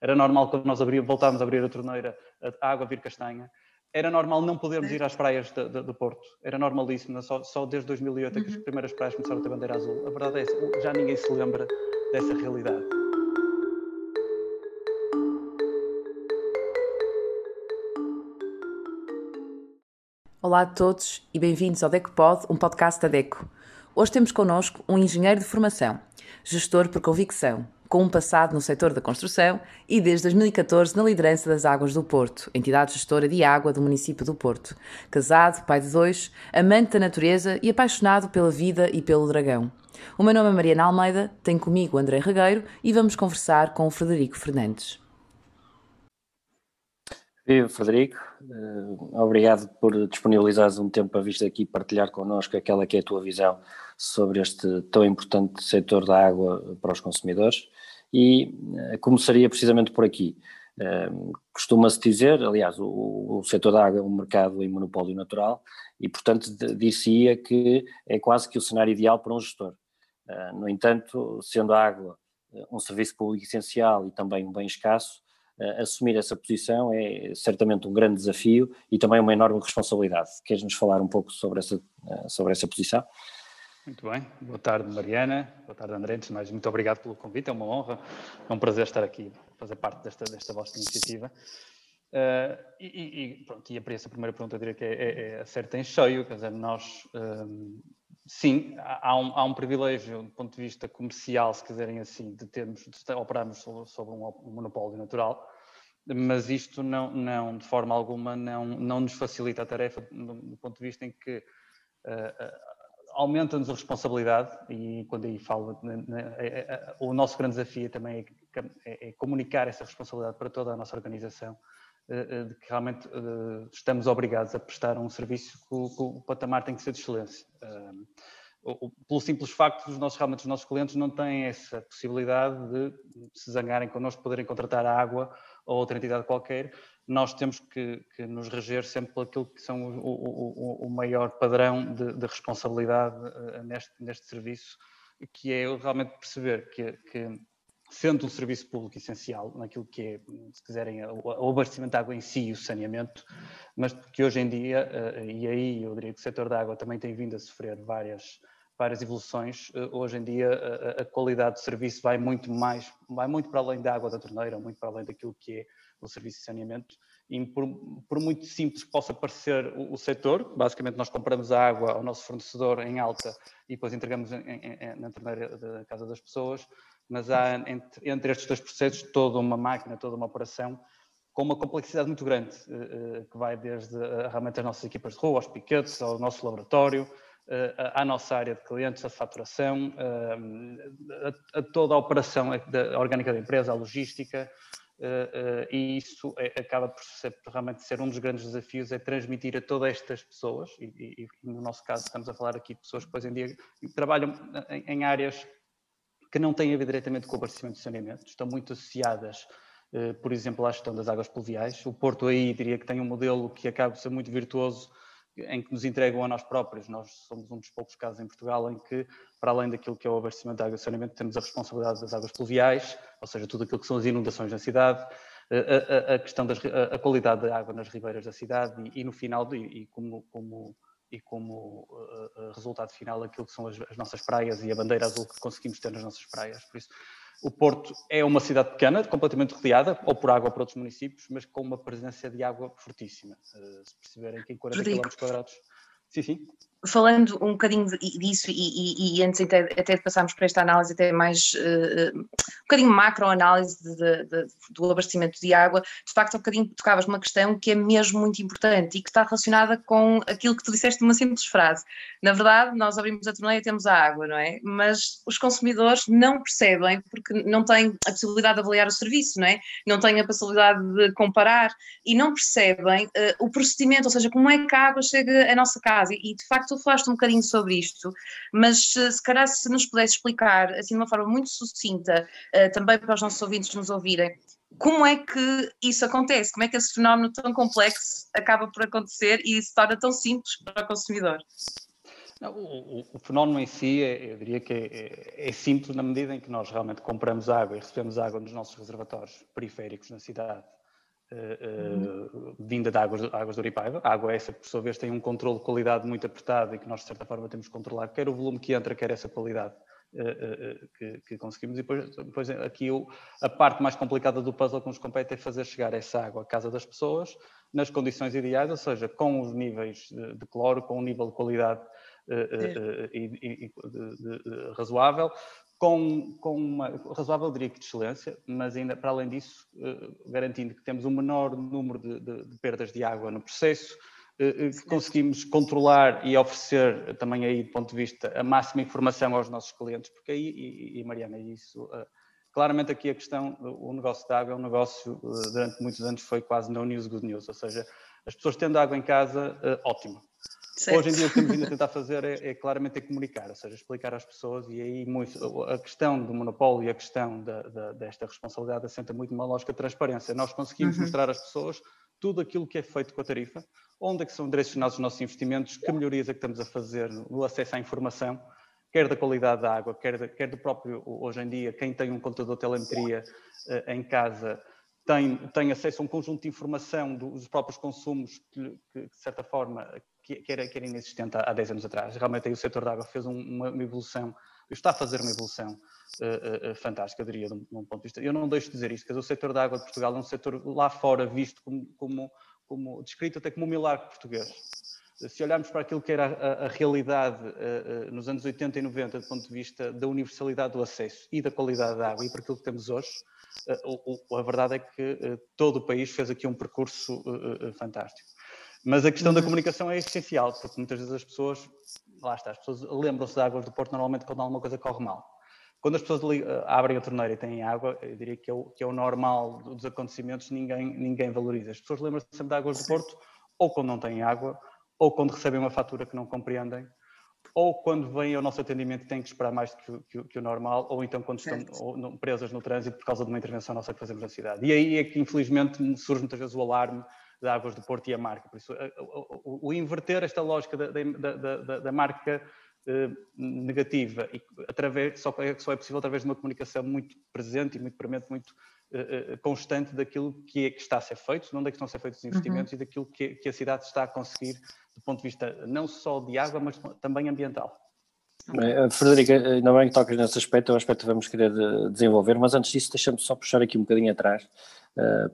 Era normal quando nós abri, voltámos a abrir a torneira, a água vir castanha. Era normal não podermos ir às praias do Porto. Era normalíssimo. Só, só desde 2008 uhum. é que as uhum. primeiras praias começaram a ter bandeira azul. A verdade é essa. Já ninguém se lembra dessa realidade. Olá a todos e bem-vindos ao DecoPod, um podcast da DECO. Hoje temos connosco um engenheiro de formação, gestor por convicção, com um passado no setor da construção e desde 2014 na liderança das Águas do Porto, entidade gestora de água do município do Porto. Casado, pai de dois, amante da natureza e apaixonado pela vida e pelo dragão. O meu nome é Mariana Almeida, tenho comigo André Regueiro e vamos conversar com o Frederico Fernandes. Viva Frederico, uh, obrigado por disponibilizares um tempo para vir aqui partilhar connosco aquela que é a tua visão sobre este tão importante setor da água para os consumidores e uh, começaria precisamente por aqui. Uh, Costuma-se dizer, aliás, o, o setor da água é um mercado em monopólio natural e, portanto, dir-se-ia que é quase que o cenário ideal para um gestor. no entanto, sendo a água um serviço público essencial e também um bem escasso, assumir essa posição é certamente um grande desafio e também uma enorme responsabilidade. Queres nos falar um pouco sobre essa, uh, sobre essa posição? Muito bem, boa tarde Mariana, boa tarde André, antes de mais muito obrigado pelo convite, é uma honra, é um prazer estar aqui, fazer parte desta, desta vossa iniciativa. Uh, e, e, pronto, e para essa primeira pergunta eu diria que é, é, é acerta em cheio, quer dizer, nós, sim, há um, há um, privilégio do ponto de vista comercial, se quiserem assim, de termos, de operarmos sobre, sobre um, monopólio natural, mas isto não, não, de forma alguma, não, não nos facilita a tarefa do, ponto de vista em que uh, aumenta-nos a responsabilidade e quando aí falo, é, é, o nosso grande desafio também é, é, é, comunicar essa responsabilidade para toda a nossa organização, de que realmente uh, estamos obrigados a prestar um serviço que o, patamar tem que ser de excelência. Pelo simples facto dos nossos, realmente os nossos clientes não têm essa possibilidade de se zangarem connosco, poderem contratar a água ou outra entidade qualquer, nós temos que, que nos reger sempre por aquilo que são o, o, o maior padrão de, de responsabilidade neste, neste serviço, que é realmente perceber que, que, sendo um serviço público essencial, naquilo que é, se quiserem, o, abastecimento de água em si e o saneamento, mas que hoje em dia, uh, e aí eu diria que o setor da água também tem vindo a sofrer várias várias evoluções. Eh, hoje em dia a, a, qualidade de serviço vai muito mais, vai muito para além da água da torneira, muito para além daquilo que é o serviço de saneamento. E por, por muito simples que possa parecer o, o, setor, basicamente nós compramos a água ao nosso fornecedor em alta e depois entregamos em, em, na torneira da casa das pessoas, mas há entre, entre estes dois processos toda uma máquina, toda uma operação com uma complexidade muito grande, eh, eh, que vai desde realmente as nossas equipas de rua, aos piquetes, ao nosso laboratório, à nossa área de clientes, a faturação, a, toda a operação da, orgânica da empresa, a logística, e isso é, acaba por realmente ser um dos grandes desafios, é transmitir a todas estas pessoas, e, no nosso caso estamos a falar aqui de pessoas que hoje em dia trabalham em áreas que não têm a ver diretamente com o abastecimento de saneamento, estão muito associadas, por exemplo, à gestão das águas pluviais. O Porto aí diria que tem um modelo que acaba por ser muito virtuoso em que nos entregam a nós próprios. Nós somos um dos poucos casos em Portugal em que, para além daquilo que é o abastecimento de água e saneamento, temos a responsabilidade das águas pluviais, ou seja, tudo aquilo que são as inundações na cidade, a, a, a questão da qualidade da água nas ribeiras da cidade e, e no final, e, e como, como, e como uh, resultado final, aquilo que são as, as nossas praias e a bandeira azul que conseguimos ter nas nossas praias. Por isso, o Porto é uma cidade pequena, completamente rodeada, ou por água ou por outros municípios, mas com uma presença de água fortíssima. Uh, se perceberem que em 40 km quadrados. Sim, sim falando um bocadinho disso e, e, e antes até, até, de passarmos para esta análise até mais uh, um bocadinho macro-análise do abastecimento de água, de facto um bocadinho tocavas uma questão que é mesmo muito importante e que está relacionada com aquilo que tu disseste numa simples frase. Na verdade, nós abrimos a torneira e temos a água, não é? Mas os consumidores não percebem porque não têm a possibilidade de avaliar o serviço, não é? Não têm a possibilidade de comparar e não percebem uh, o procedimento, ou seja, como é que a água chega à nossa casa e de facto tu falaste um bocadinho sobre isto, mas se calhar se nos pudesse explicar, assim de uma forma muito sucinta, uh, também para os nossos ouvintes nos ouvirem, como é que isso acontece? Como é que esse fenómeno tão complexo acaba por acontecer e se torna tão simples para o consumidor? Não, o, o, fenómeno em si, é, eu diria que é, é, simples na medida em que nós realmente compramos água e recebemos água nos nossos reservatórios periféricos na cidade, uh, uh, vinda de águas, águas do Uripaiva. A água essa, por sua vez, tem um controle de qualidade muito apertado e que nós, de certa forma, temos que controlar, quer o volume que entra, quer essa qualidade. Uh, que, que, conseguimos. E depois, depois aqui o, a parte mais complicada do puzzle que nos compete é fazer chegar essa água à casa das pessoas nas condições ideais, ou seja, com os níveis de, de cloro, com o nível de qualidade uh, e, e, razoável, com, com uma razoável, diria que de excelência, mas ainda para além disso, garantindo que temos um menor número de, de, de perdas de água no processo, que conseguimos controlar e oferecer também aí do ponto de vista a máxima informação aos nossos clientes, porque aí, e, e Mariana, isso claramente aqui a questão, o negócio de água é um negócio, durante muitos anos foi quase no news, good news, ou seja, as pessoas tendo água em casa, ótimo. Certo. Hoje em dia o que temos vindo a tentar fazer é, é claramente é comunicar, ou seja, explicar às pessoas e aí muito, a questão do monopólio e a questão da, da, desta responsabilidade assenta muito numa lógica de transparência. Nós conseguimos uhum. mostrar às pessoas tudo aquilo que é feito com a tarifa, onde é que são direcionados os nossos investimentos, que melhorias é que estamos a fazer no acesso à informação, quer da qualidade da água, quer, quer do próprio, hoje em dia, quem tem um computador de telemetria uh, em casa, tem, tem acesso a um conjunto de informação dos próprios consumos que, que de certa forma, que, que, era, que era inexistente há, há 10 anos atrás. Realmente aí o setor da água fez um, uma, uma, evolução, está a fazer uma evolução uh, uh, fantástica, eu diria, de um, de um, ponto de vista. Eu não deixo de dizer isto, que o setor da água de Portugal é um setor lá fora visto como, como, como descrito até como um milagre português. Se olharmos para aquilo que era a, a realidade uh, nos anos 80 e 90, do ponto de vista da universalidade do acesso e da qualidade da água, e para aquilo que temos hoje, a verdade é que todo o país fez aqui um percurso fantástico. Mas a questão da uhum. comunicação é essencial, porque muitas vezes as pessoas, lá está, as pessoas lembram-se de águas do Porto normalmente quando alguma coisa corre mal. Quando as pessoas abrem a torneira e têm água, eu diria que é o, que é o normal dos acontecimentos, ninguém, ninguém valoriza. As pessoas lembram-se sempre de águas do Porto, ou quando não têm água, ou quando recebem uma fatura que não compreendem, ou quando vêm ao nosso atendimento e têm que esperar mais do que, que, que o normal, ou então quando estão ou, presas no trânsito por causa de uma intervenção nossa que fazemos na cidade. E aí é que, infelizmente, surge muitas vezes o alarme de Águas do Porto e a marca. Por isso, o, o, inverter esta lógica da, da, da, da marca eh, negativa e através, só, é, só é possível através de uma comunicação muito presente e muito premente, muito eh, eh, constante daquilo que, é, que está a ser feito, de onde é que estão a ser feitos os investimentos uhum. e daquilo que, que a cidade está a conseguir do ponto de vista não só de água, mas também ambiental. Frederica, ainda bem que tocas nesse aspecto, é um aspecto que vamos querer desenvolver, mas antes disso deixa-me só puxar aqui um bocadinho atrás,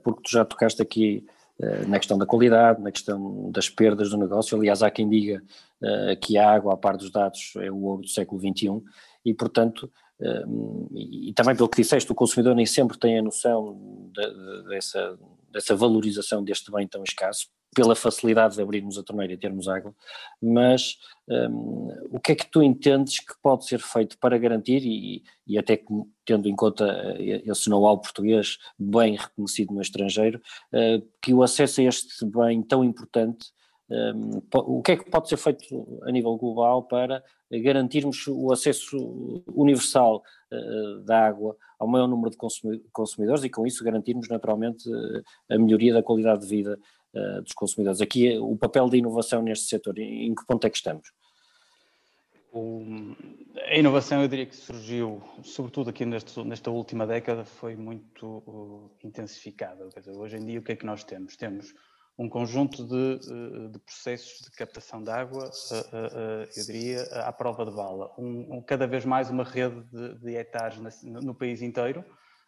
porque tu já tocaste aqui eh, na questão da qualidade, na questão das perdas do negócio. Aliás, há quem diga uh, que a água, a par dos dados, é o ouro do século XXI e, portanto, uh, e, e, também pelo que disseste, o consumidor nem sempre tem a noção de, de, dessa, dessa valorização deste bem tão escasso, pela facilidade de abrirmos a torneira e termos água, mas um, o que é que tu entendes que pode ser feito para garantir, e, e até que, tendo em conta eh, esse know-how português bem reconhecido no estrangeiro, uh, que o acesso a este bem tão importante, um, o que é que pode ser feito a nível global para garantirmos o acesso universal uh, da água ao maior número de consumidores e com isso garantirmos naturalmente a melhoria da qualidade de vida uh, dos consumidores. Aqui o papel da inovação neste setor, em que ponto é que estamos? A inovação, eu diria que surgiu, sobretudo aqui neste, nesta última década, foi muito uh, intensificada. Dizer, hoje em dia, o que é que nós temos? Temos um conjunto de, de processos de captação de água, eu diria, à prova de bala. Um, um, cada vez mais uma rede de, de hectares no, no país inteiro,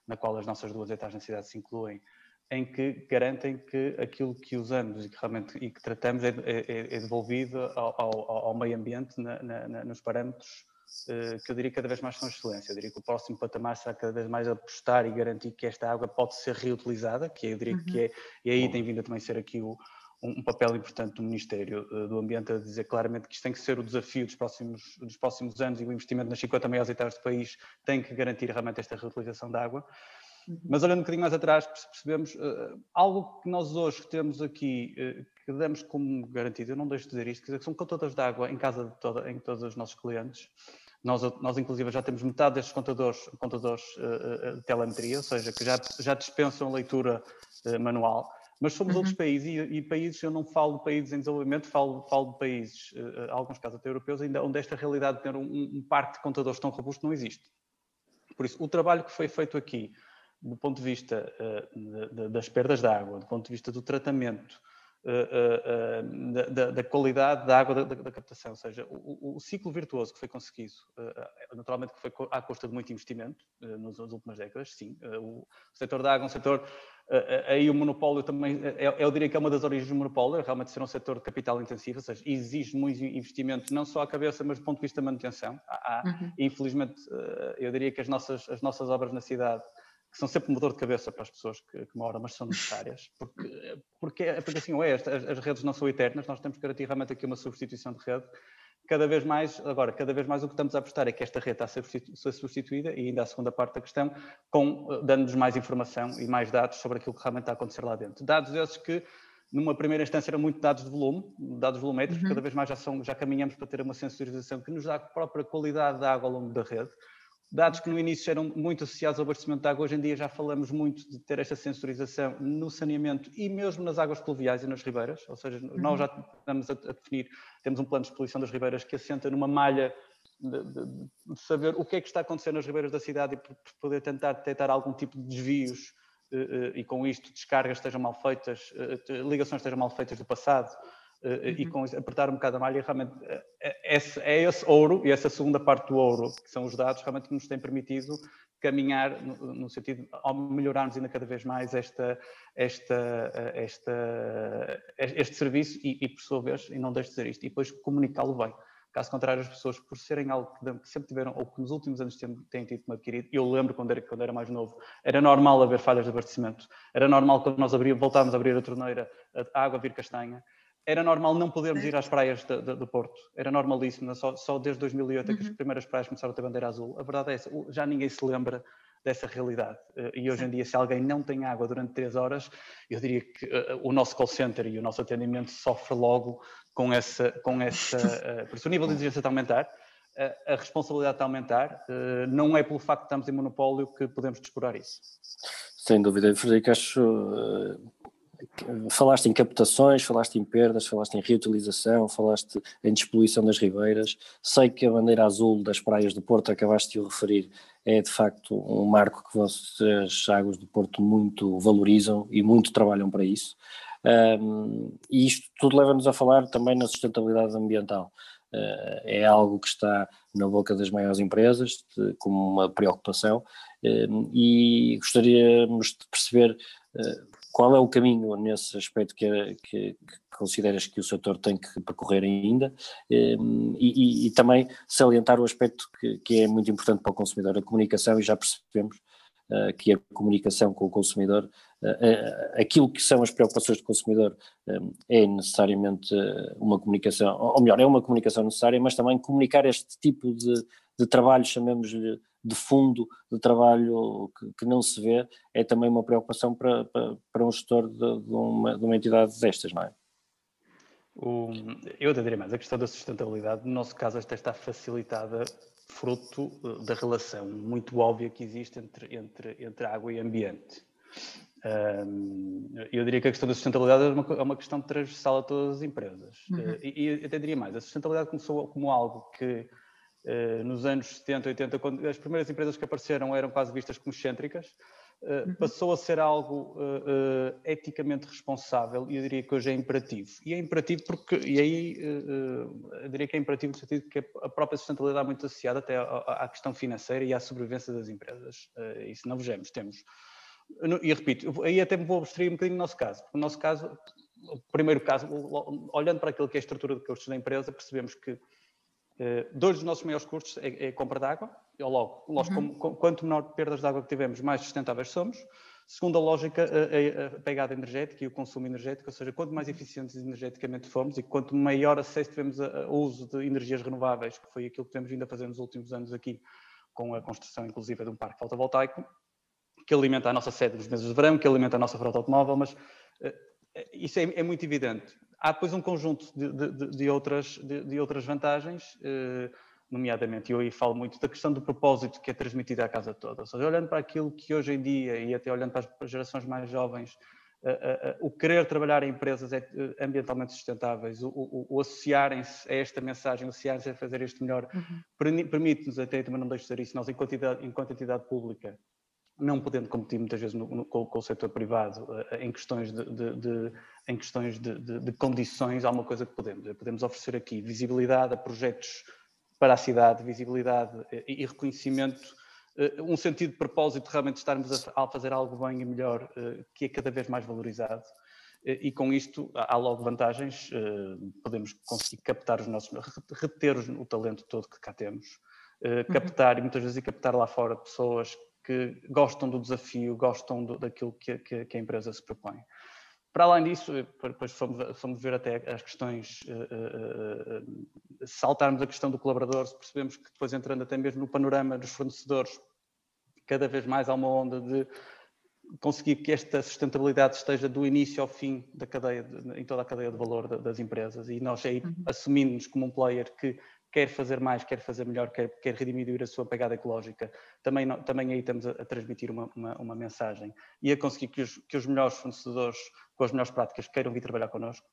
na qual as nossas duas hectares na cidade se incluem, em que garantem que aquilo que usamos e que realmente e que tratamos é, é, é devolvido ao, ao, ao, meio ambiente na, na, nos parâmetros uh, que eu diria cada vez mais são excelência. Eu diria que o próximo patamar será cada vez mais apostar e garantir que esta água pode ser reutilizada, que eu diria uhum. que é, e aí tem vindo a também ser aqui o, um, papel importante do Ministério uh, do Ambiente a dizer claramente que isto tem que ser o desafio dos próximos, dos próximos anos e o investimento nas 50 maiores hectares do país tem que garantir realmente esta reutilização da água. Uhum. Mas olhando um bocadinho mais atrás, percebemos uh, algo que nós hoje temos aqui, uh, que damos como garantido, eu não deixo de dizer isto, quer dizer, que são contadores de água em casa de toda, em todos os nossos clientes. Nós, nós, inclusive, já temos metade destes contadores, contadores uh, de telemetria, ou seja, que já, já dispensam leitura manual. Mas somos uhum. outros países, e, e, países, eu não falo de países em desenvolvimento, falo, falo de países, alguns casos até europeus, ainda onde esta realidade de ter um, um parque de contadores tão robusto não existe. Por isso, o trabalho que foi feito aqui, do ponto de vista uh, de, de, das perdas de água, do ponto de vista do tratamento, uh, uh, da, da, qualidade da água da, da, captação, ou seja, o, o, ciclo virtuoso que foi conseguido, naturalmente que foi à custa de muito investimento nas, nas, últimas décadas, sim, o setor da água é um setor, aí o monopólio também, é, eu diria que é uma das origens do monopólio, é realmente ser um setor de capital intensivo, ou seja, exige muito investimento, não só à cabeça, mas do ponto de vista da manutenção. Há, uhum. Infelizmente, eu diria que as nossas, as nossas obras na cidade que são sempre um dor de cabeça para as pessoas que, que moram, mas são necessárias, porque, porque, é, porque assim é, as, as, redes não são eternas, nós temos que garantir realmente aqui uma substituição de rede. Cada vez mais, agora, cada vez mais o que estamos a apostar é que esta rede está a ser substituída, e ainda a segunda parte da questão, com dando-nos mais informação e mais dados sobre aquilo que realmente está a acontecer lá dentro. Dados esses que, numa primeira instância, eram muito dados de volume, dados volumétricos, uhum. cada vez mais já, são, já caminhamos para ter uma sensorização que nos dá a própria qualidade da água ao longo da rede Dados que no início eram muito associados ao abastecimento de água, hoje em dia já falamos muito de ter esta sensorização no saneamento e mesmo nas águas pluviais e nas ribeiras, ou seja, uhum. nós já estamos a, a, definir, temos um plano de exposição das ribeiras que assenta numa malha de, de, de, saber o que é que está acontecendo nas ribeiras da cidade e poder tentar detectar algum tipo de desvios eh, eh, e com isto descargas estejam mal feitas, eh, ligações estejam mal feitas do passado, uhum. e com apertar um bocado a malha, realmente é, esse, é esse ouro e essa segunda parte do ouro, que são os dados, realmente que nos tem permitido caminhar no, no sentido de melhorarmos ainda cada vez mais esta, esta, esta, este serviço e, e, por sua vez, e não deixe de dizer isto, e depois comunicá-lo bem. Caso contrário, as pessoas, por serem algo que sempre tiveram, ou que nos últimos anos têm tido como adquirido, eu lembro quando era, quando era mais novo, era normal haver falhas de abastecimento, era normal quando nós abríamos, voltávamos a abrir a torneira, a água vir castanha, era normal não podermos ir às praias de, de, do Porto. Era normalíssimo, só, só desde 2008 uhum. que as uhum. primeiras praias começaram a ter bandeira azul. A verdade é essa, já ninguém se lembra dessa realidade. Eh, e hoje em dia, se alguém não tem água durante três horas, eu diria que uh, o nosso call center e o nosso atendimento sofre logo com essa. Com essa uh, por isso, o nível de exigência está a aumentar, uh, a responsabilidade está a aumentar. não é pelo facto de estarmos em monopólio que podemos descurar isso. Sem dúvida, Frederico, acho Falaste em captações, falaste em perdas, falaste em reutilização, falaste em despoluição das ribeiras. Sei que a bandeira azul das praias do Porto, acabaste de o referir, é de facto um marco que vocês, águas do Porto, muito valorizam e muito trabalham para isso. Um, e isto tudo leva-nos a falar também na sustentabilidade ambiental. Uh, é algo que está na boca das maiores empresas de, como uma preocupação e gostaríamos de perceber uh, qual é o caminho nesse aspecto que, que, que, consideras que o setor tem que percorrer ainda? Ehm, e, e, e também salientar o aspecto que, que, é muito importante para o consumidor, a comunicação, e já percebemos uh, que a comunicação com o consumidor, uh, aquilo que são as preocupações do consumidor ehm, é necessariamente uma comunicação, ou melhor, é uma comunicação necessária, mas também comunicar este tipo de, de trabalho, chamemos-lhe de fundo de trabalho que, que, não se vê, é também uma preocupação para, para, para um gestor de, de, uma, de uma entidade destas, não é? O, eu até diria mais, a questão da sustentabilidade, no nosso caso, esta está facilitada fruto eh, da relação muito óbvia que existe entre, entre, entre água e ambiente. Um, eu diria que a questão da sustentabilidade é uma, é uma questão transversal a todas as empresas. Uhum. Uh, e, e até diria mais, a sustentabilidade começou como algo que eh, nos anos 70, 80, quando as primeiras empresas que apareceram eram quase vistas como excêntricas, eh, uhum. passou a ser algo uh, eticamente responsável e eu diria que hoje é imperativo. E é imperativo porque, e aí uh, eu diria que é imperativo no sentido que a própria sustentabilidade está muito associada até à, à questão financeira e à sobrevivência das empresas. Uh, se não vejamos, temos. E repito, aí até me vou abstrair um bocadinho no nosso caso. No nosso caso, o primeiro caso, olhando para aquilo que é a estrutura de custos da empresa, percebemos que Uh, dois dos nossos maiores custos é, é a compra de água. E logo, uhum. com, quanto menor perdas de água que tivermos, mais sustentáveis somos. Segunda lógica, a, a, a, pegada energética e o consumo energético, ou seja, quanto mais eficientes energeticamente formos e quanto maior acesso tivermos ao uso de energias renováveis, que foi aquilo que temos vindo a fazer nos últimos anos aqui, com a construção, inclusive, de um parque fotovoltaico, que alimenta a nossa sede nos meses de verão, que alimenta a nossa frota automóvel, mas uh, isso é, é muito evidente há depois um conjunto de, de, de outras, de, de, outras vantagens, eh, nomeadamente, eu aí falo muito da questão do propósito que é transmitido à casa toda. Ou seja, olhando para aquilo que hoje em dia, e até olhando para as gerações mais jovens, o querer trabalhar em empresas é, ambientalmente sustentáveis, o, o, o associarem-se a esta mensagem, associarem-se a fazer isto melhor, uhum. permite-nos até, também não deixo de dizer isso, nós enquanto entidade, enquanto entidade pública, não podendo competir muitas vezes no, no, com, com, o setor privado em questões de, de, de em questões de, de, condições, há uma coisa que podemos. Podemos oferecer aqui visibilidade a projetos para a cidade, visibilidade e reconhecimento eh, um sentido de propósito de realmente estarmos a, fazer algo bem e melhor, eh, que é cada vez mais valorizado. Eh, e com isto há logo vantagens, podemos conseguir captar os nossos, reter o talento todo que cá temos, uhum. captar, e muitas vezes captar lá fora pessoas que gostam do desafio, gostam do, daquilo que, que, que, a empresa se propõe. Para além disso, depois fomos, fomos ver até as questões, saltarmos a questão do colaborador, percebemos que depois entrando até mesmo no panorama dos fornecedores, cada vez mais há uma onda de conseguir que esta sustentabilidade esteja do início ao fim da cadeia, de, em toda a cadeia de valor das empresas e nós aí uhum. assumimos como um player que quer fazer mais, quer fazer melhor, quer, quer rediminuir a sua pegada ecológica, também, também aí estamos a, a transmitir uma, uma, uma, mensagem. E a conseguir que os, que os melhores fornecedores com as melhores práticas queiram vir trabalhar connosco,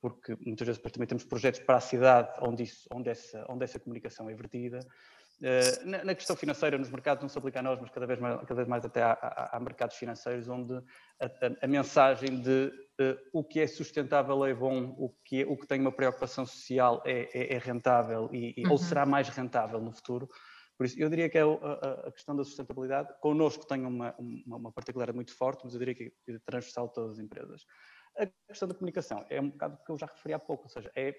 porque muitas vezes também temos projetos para a cidade onde, isso, onde, essa, onde essa comunicação é vertida na, questão financeira, nos mercados não se aplica a nós, mas cada vez mais, cada vez mais até há, há, mercados financeiros onde a, a, a mensagem de uh, o que é sustentável é bom, o que, é, o que tem uma preocupação social é, é, é rentável e, uhum. ou será mais rentável no futuro. Por isso, eu diria que é a, questão da sustentabilidade, connosco tem uma, uma, uma particularidade muito forte, mas eu diria que é transversal a todas as empresas. A questão da comunicação é um bocado que eu já referi há pouco, ou seja, é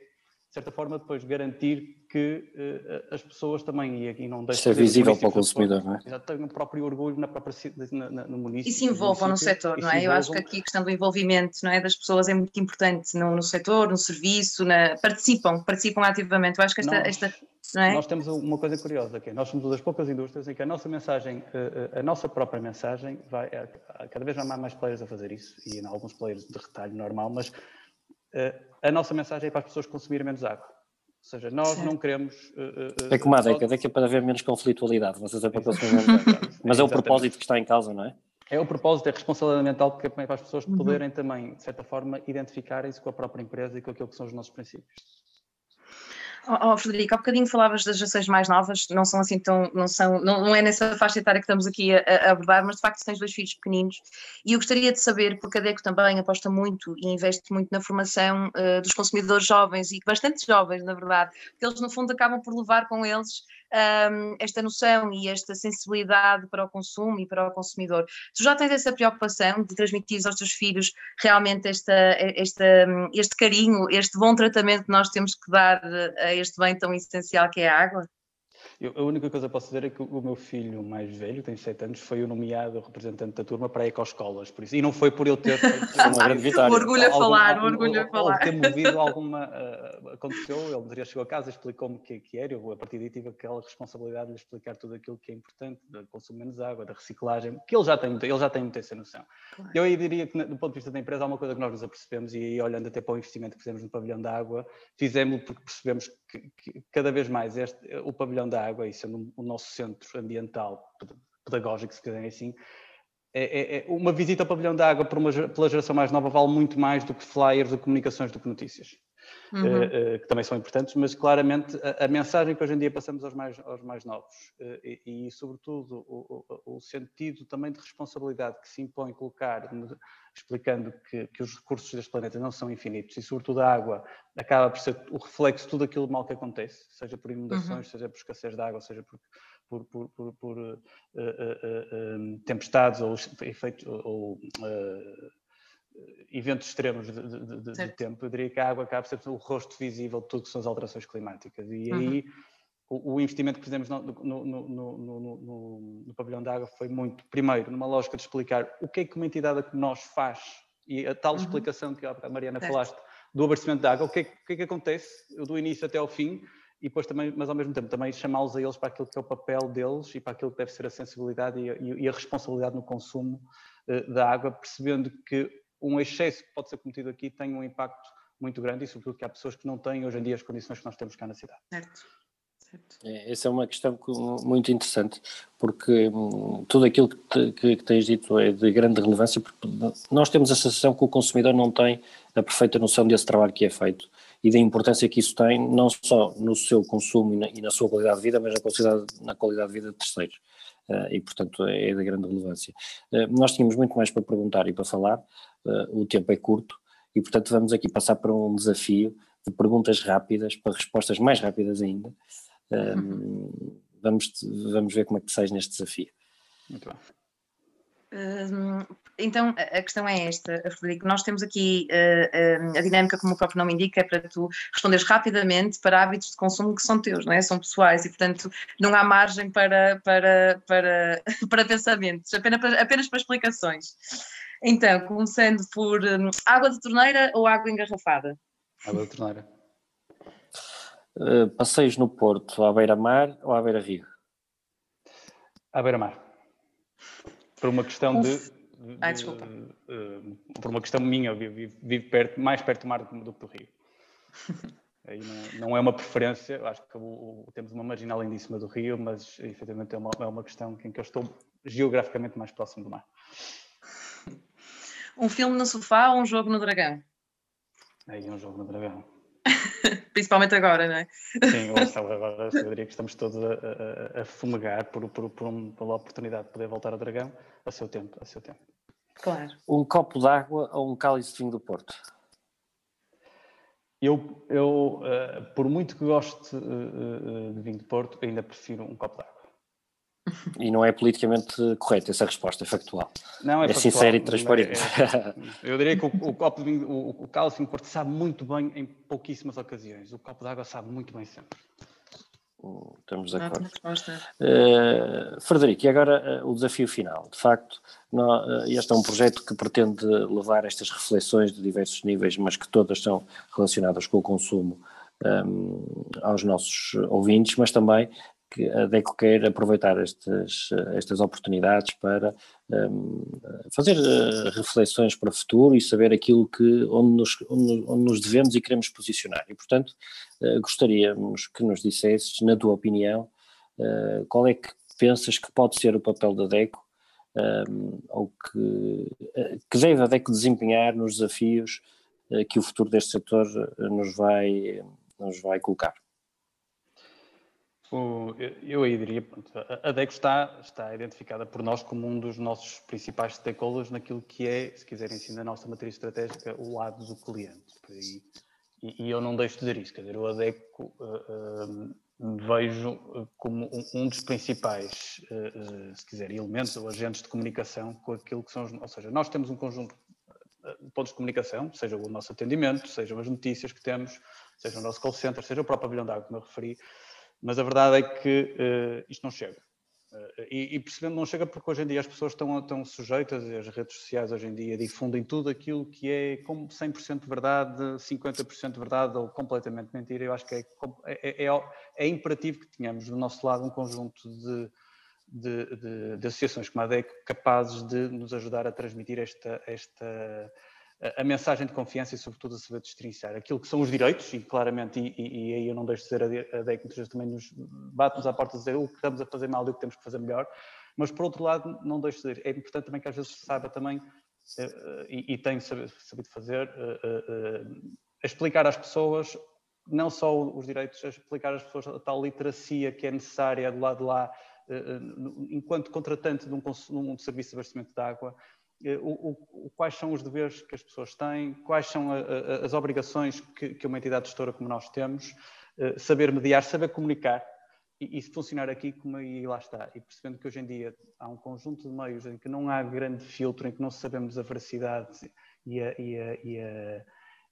de certa forma, depois garantir que uh, as pessoas também, e aqui não deixam de ser visível para o consumidor, não é? Já tenham o próprio orgulho na própria, na, na, no município. E se envolvam no, no setor, não é? Eu acho que aqui a questão do envolvimento não é, das pessoas é muito importante no, no setor, no serviço, na, participam, participam ativamente. Eu acho que esta, nós, esta é? nós temos uma coisa curiosa, que é, nós somos uma das poucas indústrias em que a nossa mensagem, a, a nossa própria mensagem, vai, a, cada vez há mais players a fazer isso, e em alguns players de retalho normal, mas a nossa mensagem é para as pessoas consumirem menos água. Ou seja, nós certo. não queremos. Uh, é como a década, que é para haver menos conflitualidade, vocês é para consumir menos água. Mas é, é o propósito que está em causa, não é? É o propósito, é a responsabilidade ambiental, porque é para as pessoas uhum. poderem também, de certa forma, identificarem-se com a própria empresa e com aquilo que são os nossos princípios. Oh, oh, Frederico, há bocadinho falavas das gerações mais novas, não são assim tão, não são, não, não é nessa faixa etária que estamos aqui a, a, abordar, mas de facto tens dois filhos pequeninos e eu gostaria de saber, porque a DECO também aposta muito e investe muito na formação uh, dos consumidores jovens e bastante jovens, na verdade, que eles no fundo acabam por levar com eles um, esta noção e esta sensibilidade para o consumo e para o consumidor. Tu já tens essa preocupação de transmitir aos teus filhos realmente esta, esta, este carinho, este bom tratamento que nós temos que dar a este bem tão essencial que é a água? Eu, a única coisa que posso dizer é que o meu filho mais velho, tem 7 anos, foi o nomeado representante da turma para a Ecoescolas, por isso, e não foi por ele ter feito uma grande vitória. orgulho a falar, algum, orgulho a falar. ter movido alguma, uh, aconteceu, ele diria, chegou a casa, explicou-me o que, é que era, eu a partir daí tive aquela responsabilidade de lhe explicar tudo aquilo que é importante, de consumir menos água, da reciclagem, que ele já tem, ele já tem muita essa noção. Claro. Eu aí diria que, do ponto de vista da empresa, há uma coisa que nós nos apercebemos, e aí olhando até para o investimento que fizemos no pavilhão da água, fizemos porque percebemos que, que cada vez mais este, o pavilhão da água, e sendo um nosso centro ambiental, pedagógico, se quiserem assim, é, é, é, uma visita ao pavilhão da água uma, pela geração mais nova vale muito mais do que flyers de comunicações do que notícias, uhum. uh, que também são importantes, mas claramente a, a, mensagem que hoje em dia passamos aos mais, aos mais novos uh, e, e, sobretudo, o, o, o, sentido também de responsabilidade que se impõe colocar, explicando que, que, os recursos deste planeta não são infinitos e, sobretudo, a água acaba por ser o reflexo de tudo aquilo mal que acontece, seja por inundações, uhum. seja por escassez de água, seja por por, por, por, por uh, uh, uh, tempestades ou efeitos ou eventos extremos de, de, de, tempo, eu diria que a água acaba por ser o rosto visível de tudo que são as alterações climáticas. E uhum. aí o, o, investimento que fizemos no, no, no, no, pavilhão da água foi muito, primeiro, numa lógica de explicar o que é que uma entidade que nós faz e a tal uhum. explicação que a Mariana certo. falaste do abastecimento de água, o que, é, o que é que acontece do início até ao fim, e depois também, mas ao mesmo tempo também chamá-los a eles para aquilo que é o papel deles e para aquilo que deve ser a sensibilidade e a, e a responsabilidade no consumo uh, da água, percebendo que um excesso que pode ser cometido aqui tem um impacto muito grande e sobretudo que há pessoas que não têm hoje em dia as condições que nós temos cá na cidade. Certo. É, essa é uma questão muito interessante, porque hum, tudo aquilo que, te, que, que, tens dito é de grande relevância, porque nós temos a sensação que o consumidor não tem a perfeita noção desse trabalho que é feito e da importância que isso tem, não só no seu consumo e na, e na sua qualidade de vida, mas na qualidade, na qualidade de vida de terceiros. Uh, e, portanto, é, é de grande relevância. Uh, nós tínhamos muito mais para perguntar e para falar, uh, o tempo é curto, e, portanto, vamos aqui passar para um desafio de perguntas rápidas para respostas mais rápidas ainda. Um, vamos, vamos ver como é que sais neste desafio. Muito bem. Então, a questão é esta, Frederico. Nós temos aqui uh, uh, a dinâmica, como o próprio nome indica, é para tu responderes rapidamente para hábitos de consumo que são teus, não é? São pessoais e, portanto, não há margem para, para, para, para pensamentos, apenas para, apenas para explicações. Então, começando por um, água de torneira ou água engarrafada? Água de torneira. Uh, passeios no Porto, à beira-mar ou à beira-rio? À beira-mar. Por uma questão de, de. Ah, desculpa. Uh, por uma questão minha, eu vivo, vivo, perto, mais perto do mar do que do rio. Aí não, não, é uma preferência, acho que o, o, temos uma marginal lindíssima do rio, mas efetivamente é uma, é uma questão em que eu estou geograficamente mais próximo do mar. Um filme no sofá ou um jogo no dragão? Aí um jogo no dragão. Principalmente agora, não é? Sim, agora eu diria que estamos todos a, a, a fumegar por, por, por um, pela oportunidade de poder voltar ao dragão a seu tempo, a seu tempo. Claro. Um copo d'água ou um cálice de vinho do Porto? Eu, eu uh, por muito que goste uh, uh, de vinho do Porto, ainda prefiro um copo d'água. E não é politicamente correta essa resposta, é factual. Não, é, é sincero e transparente. É, eu diria que o, o copo de vinho, o, o cálice Porto sabe muito bem em pouquíssimas ocasiões. O copo de água sabe muito bem sempre. Hum, estamos de acordo. Uh, Frederico, e agora uh, o desafio final. De facto, uh, este é um projeto que pretende levar estas reflexões de diversos níveis, mas que todas são relacionadas com o consumo um, aos nossos ouvintes, mas também que a DECO quer aproveitar estas, estas oportunidades para um, fazer uh, reflexões para o futuro e saber aquilo que, onde nos, onde nos devemos e queremos posicionar. E, portanto, uh, gostaríamos que nos dissesses, na tua opinião, uh, qual é que pensas que pode ser o papel da DECO um, ou que, que deve a DECO desempenhar nos desafios que o futuro deste setor nos vai, nos vai colocar. O, eu aí diria, pronto, a DECO está, está identificada por nós como um dos nossos principais stakeholders naquilo que é, se quiserem assim, na nossa matriz estratégica, o lado do cliente. E, e, eu não deixo de dizer isso, quer dizer, o ADECO uh, uh, vejo como um, um dos principais, uh, se quiser, elementos ou agentes de comunicação com aquilo que são os, ou seja, nós temos um conjunto de pontos de comunicação, seja o nosso atendimento, sejam as notícias que temos, seja o nosso call center, seja o próprio pavilhão de água, como eu referi, mas a verdade é que uh, isto não chega. Uh, e, e, percebendo não chega porque hoje em dia as pessoas estão, estão sujeitas, e as redes sociais hoje em dia difundem tudo aquilo que é como 100% verdade, 50% verdade ou completamente mentira. Eu acho que é, é, é, é, imperativo que tenhamos do nosso lado um conjunto de, de, de, de associações como a DEC capazes de nos ajudar a transmitir esta, esta a mensagem de confiança e, sobretudo, a saber destrinçar aquilo que são os direitos, e claramente, e, aí eu não deixo de dizer a DEC, muitas vezes também nos bate-nos à porta de dizer o que estamos a fazer mal e o que temos que fazer melhor, mas por outro lado, não deixo de dizer, é importante também que às vezes se saiba também, uh, e, e tem sabido fazer, uh, explicar às pessoas, não só os direitos, explicar às pessoas a tal literacia que é necessária do lado de lá, enquanto contratante de um, serviço de abastecimento de água, eh, o, o, quais são os deveres que as pessoas têm, quais são a, a, as obrigações que, que, uma entidade gestora como nós temos, uh, saber mediar, saber comunicar e, e funcionar aqui como aí lá está. E percebendo que hoje em dia há um conjunto de meios em que não há grande filtro, em que não sabemos a veracidade e a, e a, e a,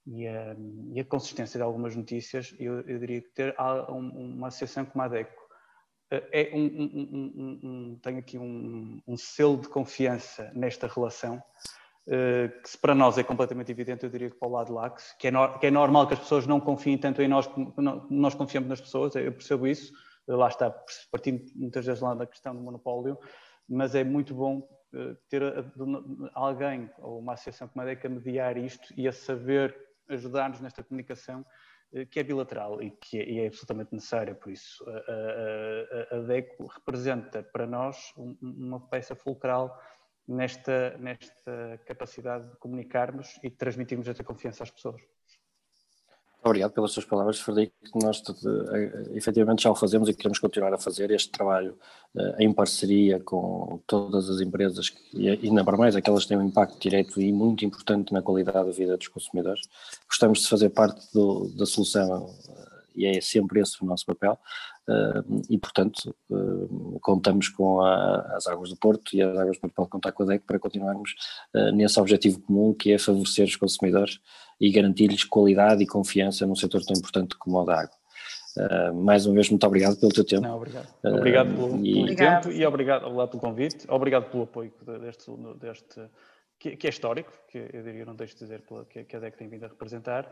e a, e a consistência de algumas notícias, eu, eu diria que ter uma associação como a ADECO é um, um, um, tem aqui um, selo de confiança nesta relação, uh, que para nós é completamente evidente, eu diria que para o lado lá, que é, no, que é normal que as pessoas não confiem tanto em nós como nós confiamos nas pessoas, eu percebo isso, lá está, partindo muitas vezes lá da questão do monopólio, mas é muito bom ter alguém ou uma associação como a DECA mediar isto e a saber ajudar-nos nesta comunicação que é bilateral e que é, e é absolutamente necessária. Por isso, a, a, a, DECO representa para nós uma peça fulcral nesta, nesta capacidade de comunicarmos e transmitirmos essa confiança às pessoas. Obrigado pelas suas palavras, Frederico. Nós eh, efetivamente já o fazemos e queremos continuar a fazer este trabalho eh, em parceria com todas as empresas e ainda para mais aquelas que têm um impacto direto e muito importante na qualidade da vida dos consumidores. Gostamos de fazer parte do, da solução eh, e é sempre esse o nosso papel. E, portanto, contamos com a, as Águas do Porto e as Águas do Porto podem contar com a DEC para continuarmos nesse objetivo comum que é favorecer os consumidores e garantir-lhes qualidade e confiança num setor tão importante como o da água. mais uma vez, muito obrigado pelo teu tempo. Não, obrigado. obrigado pelo, e... tempo e obrigado, obrigado pelo convite. Obrigado pelo apoio deste, deste que, que, é histórico, que eu diria, não deixo de dizer, pela, que, que a DEC tem vindo a representar.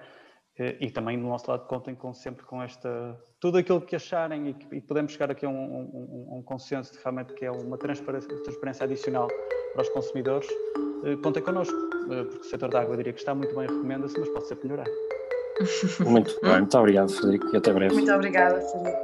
Eh, e também do nosso lado contem com, sempre com esta tudo aquilo que acharem e, que, e podemos chegar aqui a um, um, um, consenso de realmente que é uma transparência, transparência adicional para os consumidores, eh, contem connosco, porque o setor da água diria que está muito bem, recomenda-se, mas pode ser melhorar. Muito bem, muito obrigado, Frederico, e até breve. Muito obrigada, Frederico.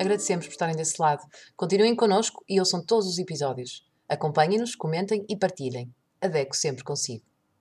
Agradecemos por estarem desse lado. Continuem connosco e ouçam todos os episódios. Acompanhem-nos, comentem e partilhem. Adeco sempre consigo.